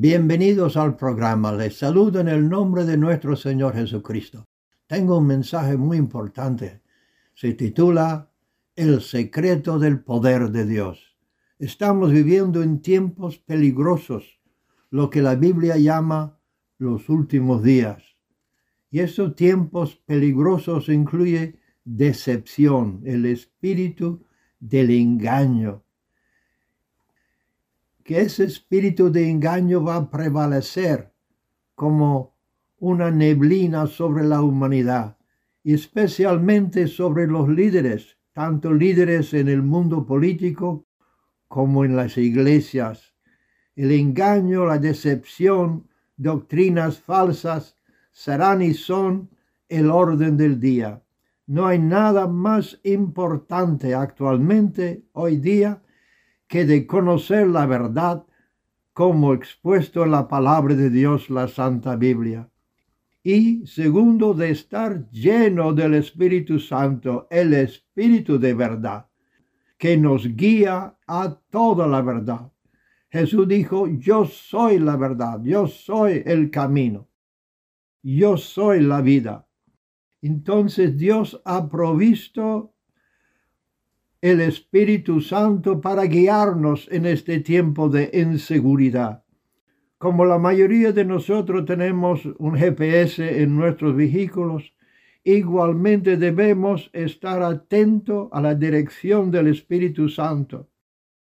Bienvenidos al programa. Les saludo en el nombre de nuestro Señor Jesucristo. Tengo un mensaje muy importante. Se titula El secreto del poder de Dios. Estamos viviendo en tiempos peligrosos, lo que la Biblia llama los últimos días. Y esos tiempos peligrosos incluye decepción, el espíritu del engaño, que ese espíritu de engaño va a prevalecer como una neblina sobre la humanidad, y especialmente sobre los líderes, tanto líderes en el mundo político como en las iglesias. El engaño, la decepción, doctrinas falsas serán y son el orden del día. No hay nada más importante actualmente, hoy día, que de conocer la verdad como expuesto en la palabra de Dios, la Santa Biblia. Y segundo, de estar lleno del Espíritu Santo, el Espíritu de verdad, que nos guía a toda la verdad. Jesús dijo, yo soy la verdad, yo soy el camino, yo soy la vida. Entonces Dios ha provisto el Espíritu Santo para guiarnos en este tiempo de inseguridad. Como la mayoría de nosotros tenemos un GPS en nuestros vehículos, igualmente debemos estar atentos a la dirección del Espíritu Santo.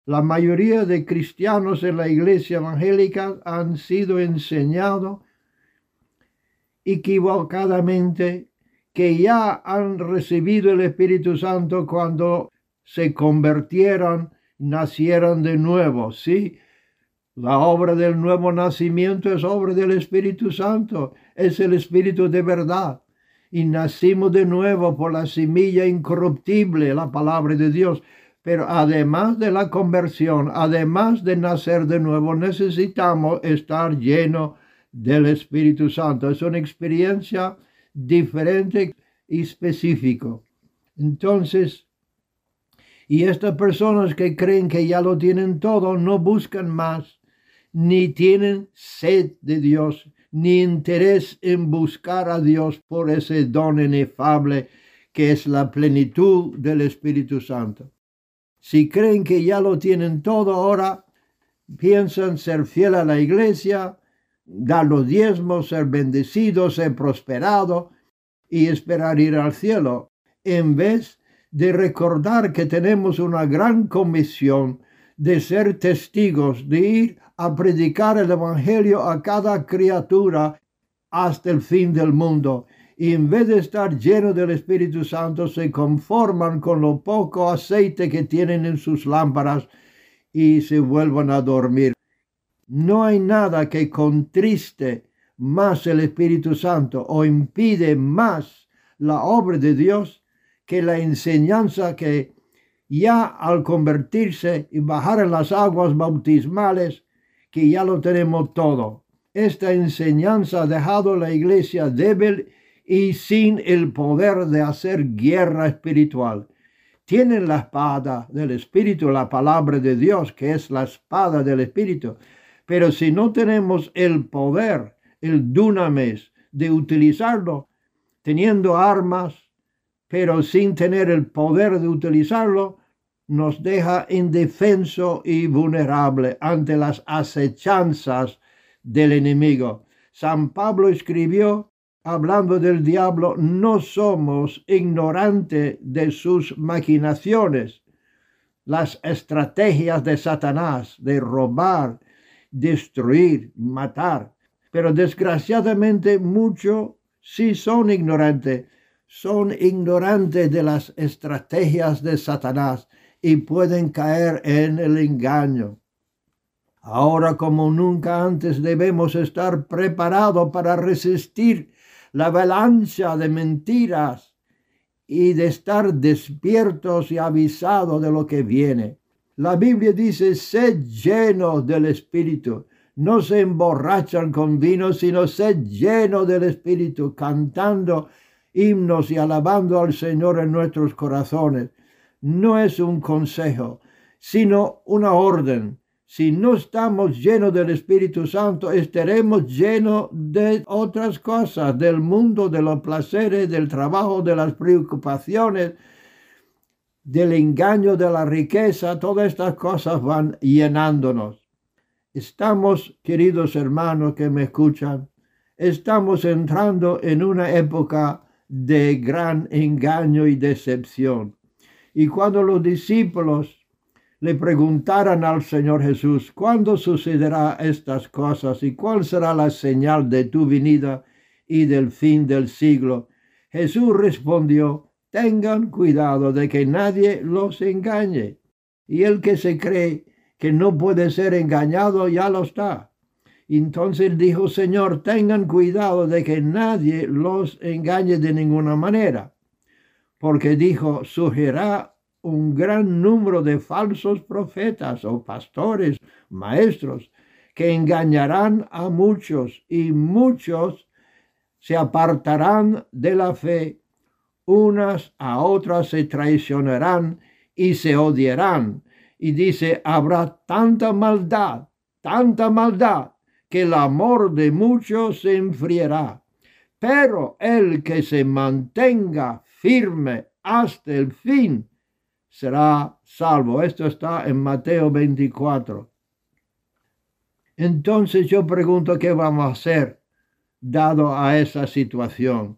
La mayoría de cristianos en la iglesia evangélica han sido enseñados equivocadamente que ya han recibido el Espíritu Santo cuando se convirtieron, nacieron de nuevo. Sí, la obra del nuevo nacimiento es obra del Espíritu Santo, es el Espíritu de verdad. Y nacimos de nuevo por la semilla incorruptible, la palabra de Dios. Pero además de la conversión, además de nacer de nuevo, necesitamos estar llenos del Espíritu Santo. Es una experiencia diferente y específica. Entonces, y estas personas que creen que ya lo tienen todo no buscan más, ni tienen sed de Dios, ni interés en buscar a Dios por ese don inefable que es la plenitud del Espíritu Santo. Si creen que ya lo tienen todo ahora, piensan ser fiel a la iglesia, dar los diezmos, ser bendecidos, ser prosperado y esperar ir al cielo, en vez de recordar que tenemos una gran comisión de ser testigos, de ir a predicar el Evangelio a cada criatura hasta el fin del mundo. Y en vez de estar lleno del Espíritu Santo, se conforman con lo poco aceite que tienen en sus lámparas y se vuelvan a dormir. No hay nada que contriste más el Espíritu Santo o impide más la obra de Dios que la enseñanza que ya al convertirse y bajar en las aguas bautismales, que ya lo tenemos todo. Esta enseñanza ha dejado la iglesia débil y sin el poder de hacer guerra espiritual. Tienen la espada del Espíritu, la palabra de Dios, que es la espada del Espíritu. Pero si no tenemos el poder, el dunames, de utilizarlo, teniendo armas, pero sin tener el poder de utilizarlo, nos deja indefenso y vulnerable ante las acechanzas del enemigo. San Pablo escribió, hablando del diablo, no somos ignorantes de sus maquinaciones, las estrategias de Satanás de robar, destruir, matar. Pero desgraciadamente muchos sí son ignorantes son ignorantes de las estrategias de Satanás y pueden caer en el engaño. Ahora como nunca antes debemos estar preparados para resistir la avalancha de mentiras y de estar despiertos y avisados de lo que viene. La Biblia dice, sed llenos del Espíritu. No se emborrachan con vino, sino sed llenos del Espíritu, cantando himnos y alabando al Señor en nuestros corazones. No es un consejo, sino una orden. si no estamos llenos del Espíritu Santo, estaremos llenos de otras cosas, del mundo, de los placeres, del trabajo, de las preocupaciones, del engaño, de la riqueza. Todas estas cosas van llenándonos. Estamos, queridos hermanos que me escuchan, estamos entrando en una época de gran engaño y decepción. Y cuando los discípulos le preguntaran al Señor Jesús, ¿cuándo sucederá estas cosas y cuál será la señal de tu venida y del fin del siglo? Jesús respondió, tengan cuidado de que nadie los engañe. Y el que se cree que no puede ser engañado ya lo está. Entonces dijo, Señor, tengan cuidado de que nadie los engañe de ninguna manera, porque dijo, surgirá un gran número de falsos profetas o pastores, maestros, que engañarán a muchos y muchos se apartarán de la fe, unas a otras se traicionarán y se odiarán. Y dice, habrá tanta maldad, tanta maldad que el amor de muchos se enfriará. Pero el que se mantenga firme hasta el fin será salvo. Esto está en Mateo 24. Entonces yo pregunto qué vamos a hacer dado a esa situación.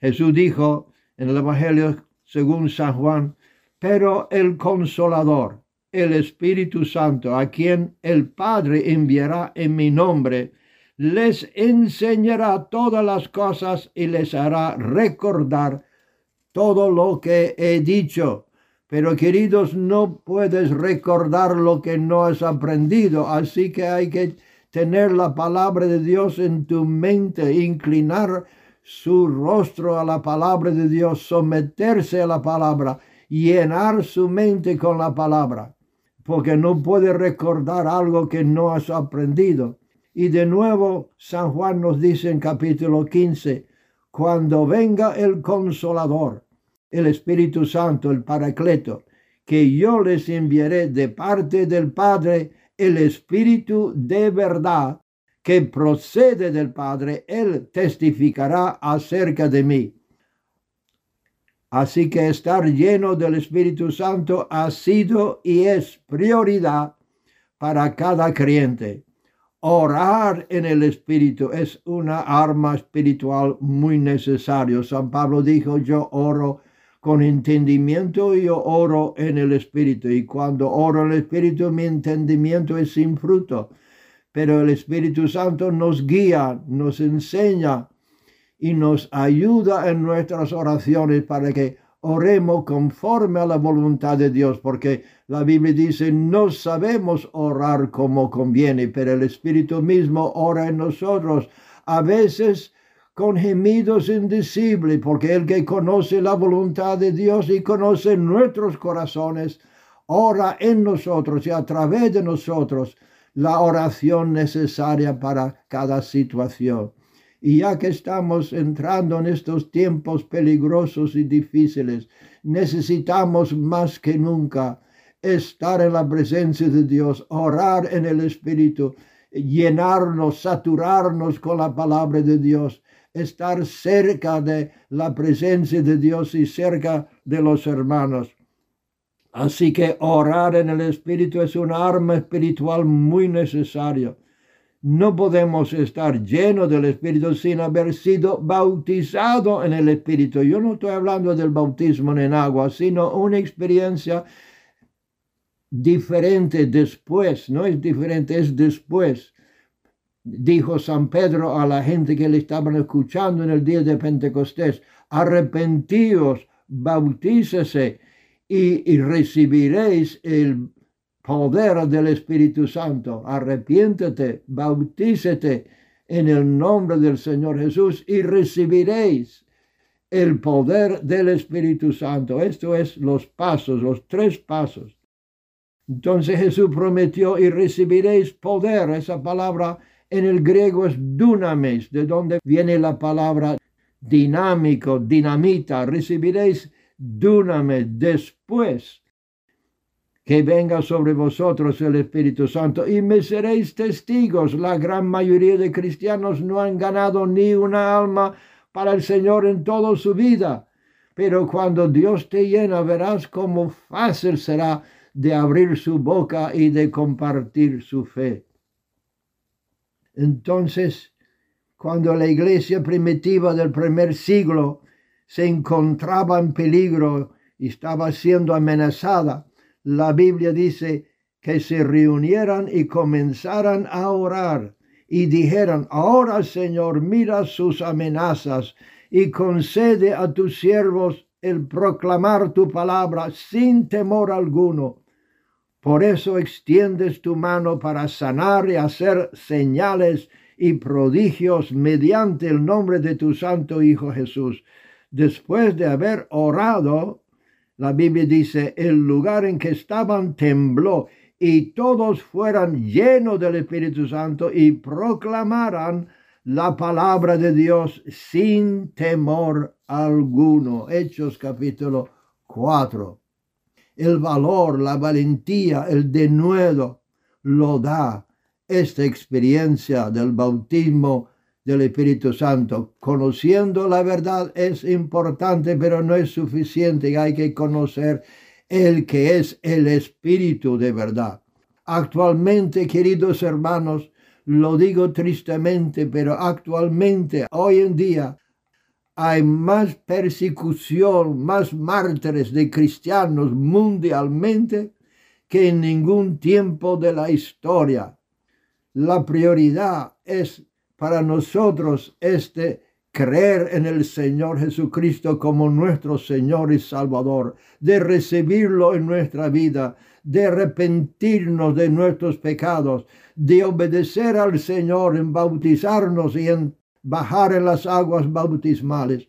Jesús dijo en el Evangelio según San Juan, pero el consolador, el Espíritu Santo, a quien el Padre enviará en mi nombre, les enseñará todas las cosas y les hará recordar todo lo que he dicho. Pero queridos, no puedes recordar lo que no has aprendido, así que hay que tener la palabra de Dios en tu mente, inclinar su rostro a la palabra de Dios, someterse a la palabra, llenar su mente con la palabra porque no puede recordar algo que no has aprendido. Y de nuevo San Juan nos dice en capítulo 15, cuando venga el consolador, el Espíritu Santo, el Paracleto, que yo les enviaré de parte del Padre, el Espíritu de verdad, que procede del Padre, Él testificará acerca de mí. Así que estar lleno del Espíritu Santo ha sido y es prioridad para cada creyente. Orar en el Espíritu es una arma espiritual muy necesaria. San Pablo dijo, yo oro con entendimiento yo oro en el Espíritu. Y cuando oro en el Espíritu, mi entendimiento es sin fruto. Pero el Espíritu Santo nos guía, nos enseña y nos ayuda en nuestras oraciones para que oremos conforme a la voluntad de Dios, porque la Biblia dice, no sabemos orar como conviene, pero el Espíritu mismo ora en nosotros, a veces con gemidos indecibles, porque el que conoce la voluntad de Dios y conoce nuestros corazones, ora en nosotros y a través de nosotros la oración necesaria para cada situación. Y ya que estamos entrando en estos tiempos peligrosos y difíciles, necesitamos más que nunca estar en la presencia de Dios, orar en el Espíritu, llenarnos, saturarnos con la palabra de Dios, estar cerca de la presencia de Dios y cerca de los hermanos. Así que orar en el Espíritu es una arma espiritual muy necesaria. No podemos estar llenos del Espíritu sin haber sido bautizado en el Espíritu. Yo no estoy hablando del bautismo en agua, sino una experiencia diferente después, no es diferente, es después. Dijo San Pedro a la gente que le estaban escuchando en el día de Pentecostés, arrepentíos, bautícese y, y recibiréis el poder del Espíritu Santo. Arrepiéntete, bautícete en el nombre del Señor Jesús y recibiréis el poder del Espíritu Santo. Esto es los pasos, los tres pasos. Entonces Jesús prometió y recibiréis poder. Esa palabra en el griego es dunamis, de donde viene la palabra dinámico, dinamita. Recibiréis dunamis después que venga sobre vosotros el Espíritu Santo y me seréis testigos. La gran mayoría de cristianos no han ganado ni una alma para el Señor en toda su vida. Pero cuando Dios te llena, verás cómo fácil será de abrir su boca y de compartir su fe. Entonces, cuando la iglesia primitiva del primer siglo se encontraba en peligro y estaba siendo amenazada, la Biblia dice que se reunieran y comenzaran a orar y dijeran, ahora Señor, mira sus amenazas y concede a tus siervos el proclamar tu palabra sin temor alguno. Por eso extiendes tu mano para sanar y hacer señales y prodigios mediante el nombre de tu Santo Hijo Jesús. Después de haber orado, la Biblia dice, el lugar en que estaban tembló y todos fueran llenos del Espíritu Santo y proclamaran la palabra de Dios sin temor alguno. Hechos capítulo 4. El valor, la valentía, el denuedo lo da esta experiencia del bautismo del Espíritu Santo. Conociendo la verdad es importante, pero no es suficiente. Hay que conocer el que es el Espíritu de verdad. Actualmente, queridos hermanos, lo digo tristemente, pero actualmente, hoy en día, hay más persecución, más mártires de cristianos mundialmente que en ningún tiempo de la historia. La prioridad es para nosotros este creer en el Señor Jesucristo como nuestro Señor y Salvador, de recibirlo en nuestra vida, de arrepentirnos de nuestros pecados, de obedecer al Señor en bautizarnos y en bajar en las aguas bautismales,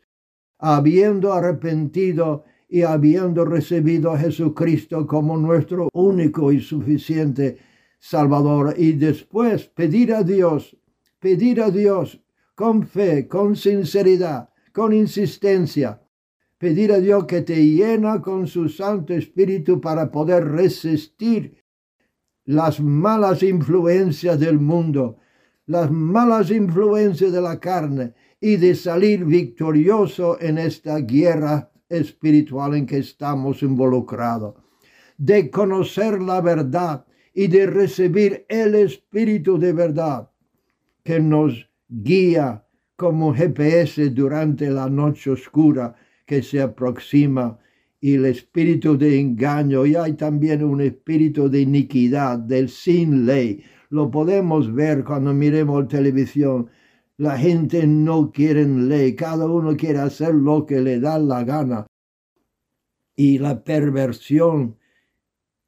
habiendo arrepentido y habiendo recibido a Jesucristo como nuestro único y suficiente Salvador, y después pedir a Dios pedir a Dios con fe, con sinceridad, con insistencia, pedir a Dios que te llena con su Santo Espíritu para poder resistir las malas influencias del mundo, las malas influencias de la carne y de salir victorioso en esta guerra espiritual en que estamos involucrados, de conocer la verdad y de recibir el Espíritu de verdad que nos guía como GPS durante la noche oscura que se aproxima y el espíritu de engaño y hay también un espíritu de iniquidad, del sin ley. Lo podemos ver cuando miremos televisión. La gente no quiere ley, cada uno quiere hacer lo que le da la gana. Y la perversión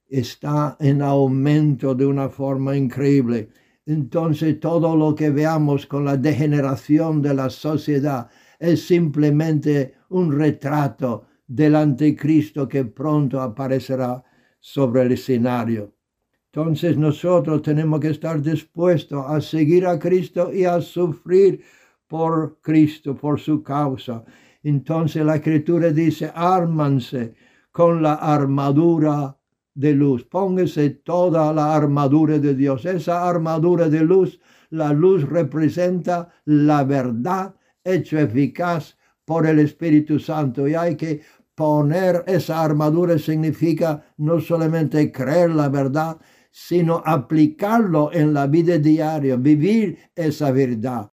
está en aumento de una forma increíble entonces todo lo que veamos con la degeneración de la sociedad es simplemente un retrato del anticristo que pronto aparecerá sobre el escenario. Entonces nosotros tenemos que estar dispuestos a seguir a Cristo y a sufrir por Cristo, por su causa. Entonces la escritura dice, ármanse con la armadura de luz. Póngase toda la armadura de Dios. Esa armadura de luz, la luz representa la verdad hecho eficaz por el Espíritu Santo. Y hay que poner esa armadura significa no solamente creer la verdad, sino aplicarlo en la vida diaria, vivir esa verdad.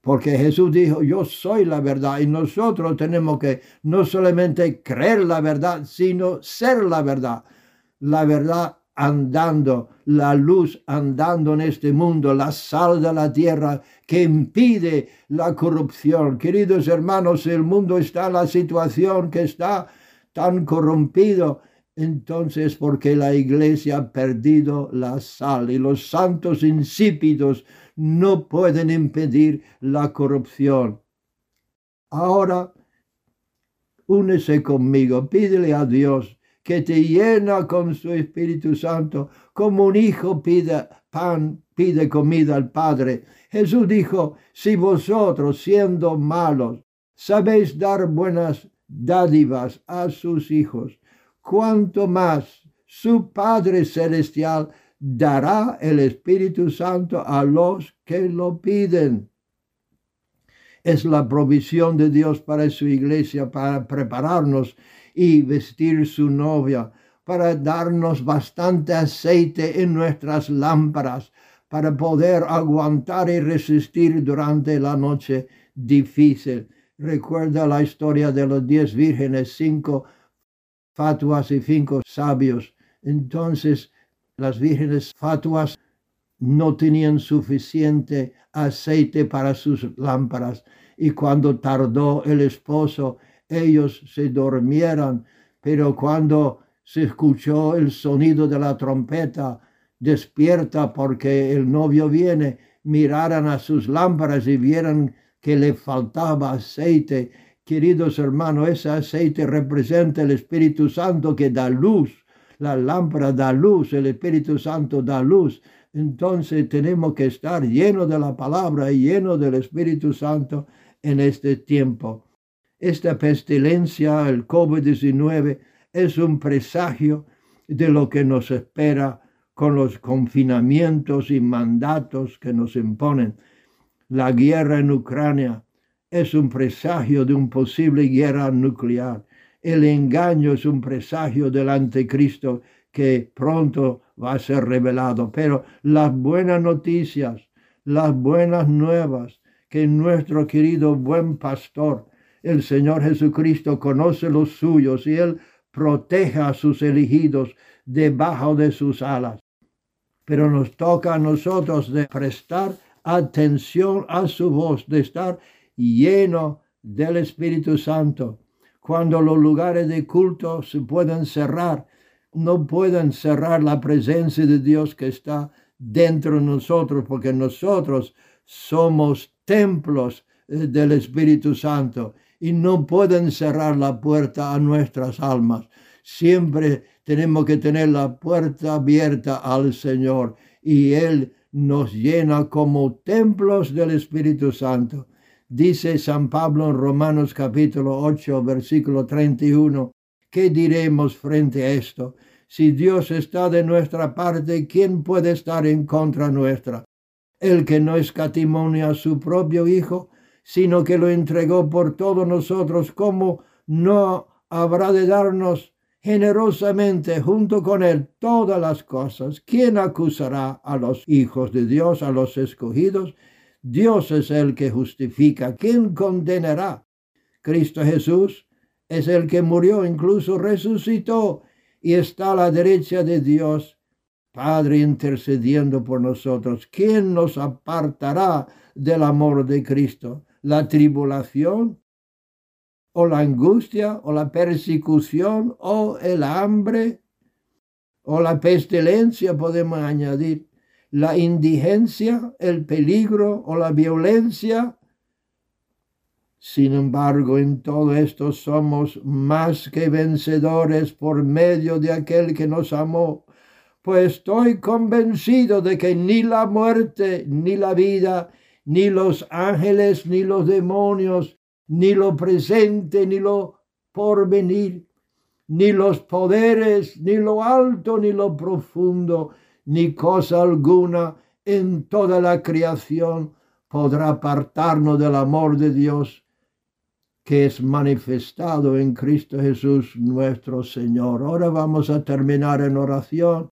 Porque Jesús dijo, yo soy la verdad y nosotros tenemos que no solamente creer la verdad, sino ser la verdad. La verdad andando, la luz andando en este mundo, la sal de la tierra que impide la corrupción. Queridos hermanos, el mundo está en la situación que está tan corrompido, entonces porque la iglesia ha perdido la sal y los santos insípidos no pueden impedir la corrupción. Ahora, únese conmigo, pídele a Dios que te llena con su Espíritu Santo, como un hijo pide pan, pide comida al Padre. Jesús dijo, si vosotros siendo malos sabéis dar buenas dádivas a sus hijos, cuánto más su Padre Celestial dará el Espíritu Santo a los que lo piden. Es la provisión de Dios para su iglesia, para prepararnos y vestir su novia, para darnos bastante aceite en nuestras lámparas, para poder aguantar y resistir durante la noche difícil. Recuerda la historia de los diez vírgenes, cinco fatuas y cinco sabios. Entonces las vírgenes fatuas no tenían suficiente aceite para sus lámparas y cuando tardó el esposo, ellos se dormieron, pero cuando se escuchó el sonido de la trompeta, despierta porque el novio viene, miraron a sus lámparas y vieron que le faltaba aceite. Queridos hermanos, ese aceite representa el Espíritu Santo que da luz. La lámpara da luz, el Espíritu Santo da luz. Entonces tenemos que estar llenos de la palabra y llenos del Espíritu Santo en este tiempo. Esta pestilencia, el COVID-19, es un presagio de lo que nos espera con los confinamientos y mandatos que nos imponen. La guerra en Ucrania es un presagio de un posible guerra nuclear. El engaño es un presagio del anticristo que pronto va a ser revelado. Pero las buenas noticias, las buenas nuevas, que nuestro querido buen pastor, el Señor Jesucristo, conoce los suyos y Él proteja a sus elegidos debajo de sus alas. Pero nos toca a nosotros prestar atención a su voz, de estar lleno del Espíritu Santo. Cuando los lugares de culto se pueden cerrar, no pueden cerrar la presencia de Dios que está dentro de nosotros, porque nosotros somos templos eh, del Espíritu Santo y no pueden cerrar la puerta a nuestras almas. Siempre tenemos que tener la puerta abierta al Señor y Él nos llena como templos del Espíritu Santo. Dice San Pablo en Romanos capítulo 8, versículo 31, ¿qué diremos frente a esto? Si Dios está de nuestra parte, ¿quién puede estar en contra nuestra? El que no escatimonia a su propio Hijo, sino que lo entregó por todos nosotros, ¿cómo no habrá de darnos generosamente junto con él todas las cosas. ¿Quién acusará a los hijos de Dios, a los escogidos? Dios es el que justifica. ¿Quién condenará? Cristo Jesús es el que murió, incluso resucitó y está a la derecha de Dios, Padre intercediendo por nosotros. ¿Quién nos apartará del amor de Cristo? ¿La tribulación? o la angustia, o la persecución, o el hambre, o la pestilencia, podemos añadir, la indigencia, el peligro o la violencia. Sin embargo, en todo esto somos más que vencedores por medio de aquel que nos amó, pues estoy convencido de que ni la muerte, ni la vida, ni los ángeles, ni los demonios, ni lo presente, ni lo porvenir, ni los poderes, ni lo alto, ni lo profundo, ni cosa alguna en toda la creación podrá apartarnos del amor de Dios que es manifestado en Cristo Jesús nuestro Señor. Ahora vamos a terminar en oración.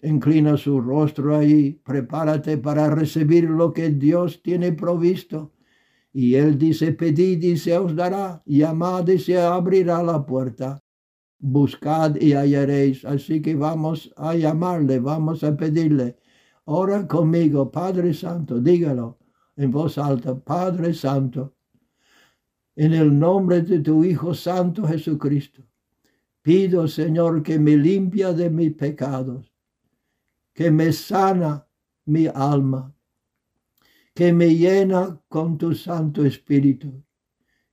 Inclina su rostro ahí, prepárate para recibir lo que Dios tiene provisto. Y él dice, pedid y se os dará, llamad y se abrirá la puerta, buscad y hallaréis. Así que vamos a llamarle, vamos a pedirle. Ora conmigo, Padre Santo, dígalo en voz alta, Padre Santo, en el nombre de tu Hijo Santo Jesucristo, pido, Señor, que me limpia de mis pecados, que me sana mi alma, que me llena con tu Santo Espíritu.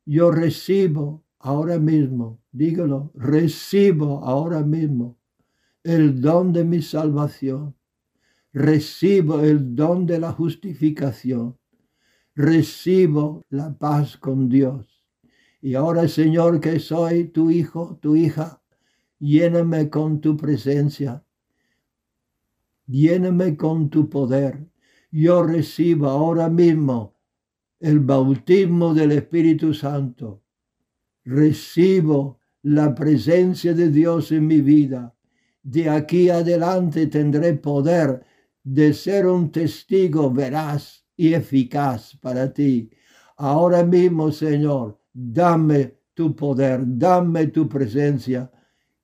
Yo recibo ahora mismo, dígalo, recibo ahora mismo el don de mi salvación. Recibo el don de la justificación. Recibo la paz con Dios. Y ahora, Señor, que soy tu hijo, tu hija, lléname con tu presencia, lléname con tu poder. Yo recibo ahora mismo el bautismo del Espíritu Santo. Recibo la presencia de Dios en mi vida. De aquí adelante tendré poder de ser un testigo veraz y eficaz para ti. Ahora mismo, Señor, dame tu poder, dame tu presencia.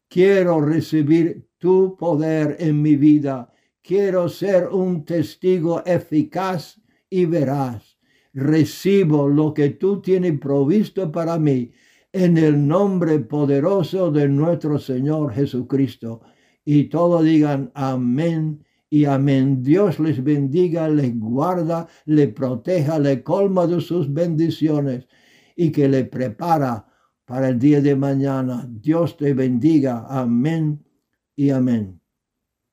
Quiero recibir tu poder en mi vida. Quiero ser un testigo eficaz y veraz. Recibo lo que tú tienes provisto para mí en el nombre poderoso de nuestro Señor Jesucristo. Y todos digan amén y amén. Dios les bendiga, les guarda, le proteja, le colma de sus bendiciones y que le prepara para el día de mañana. Dios te bendiga. Amén y amén.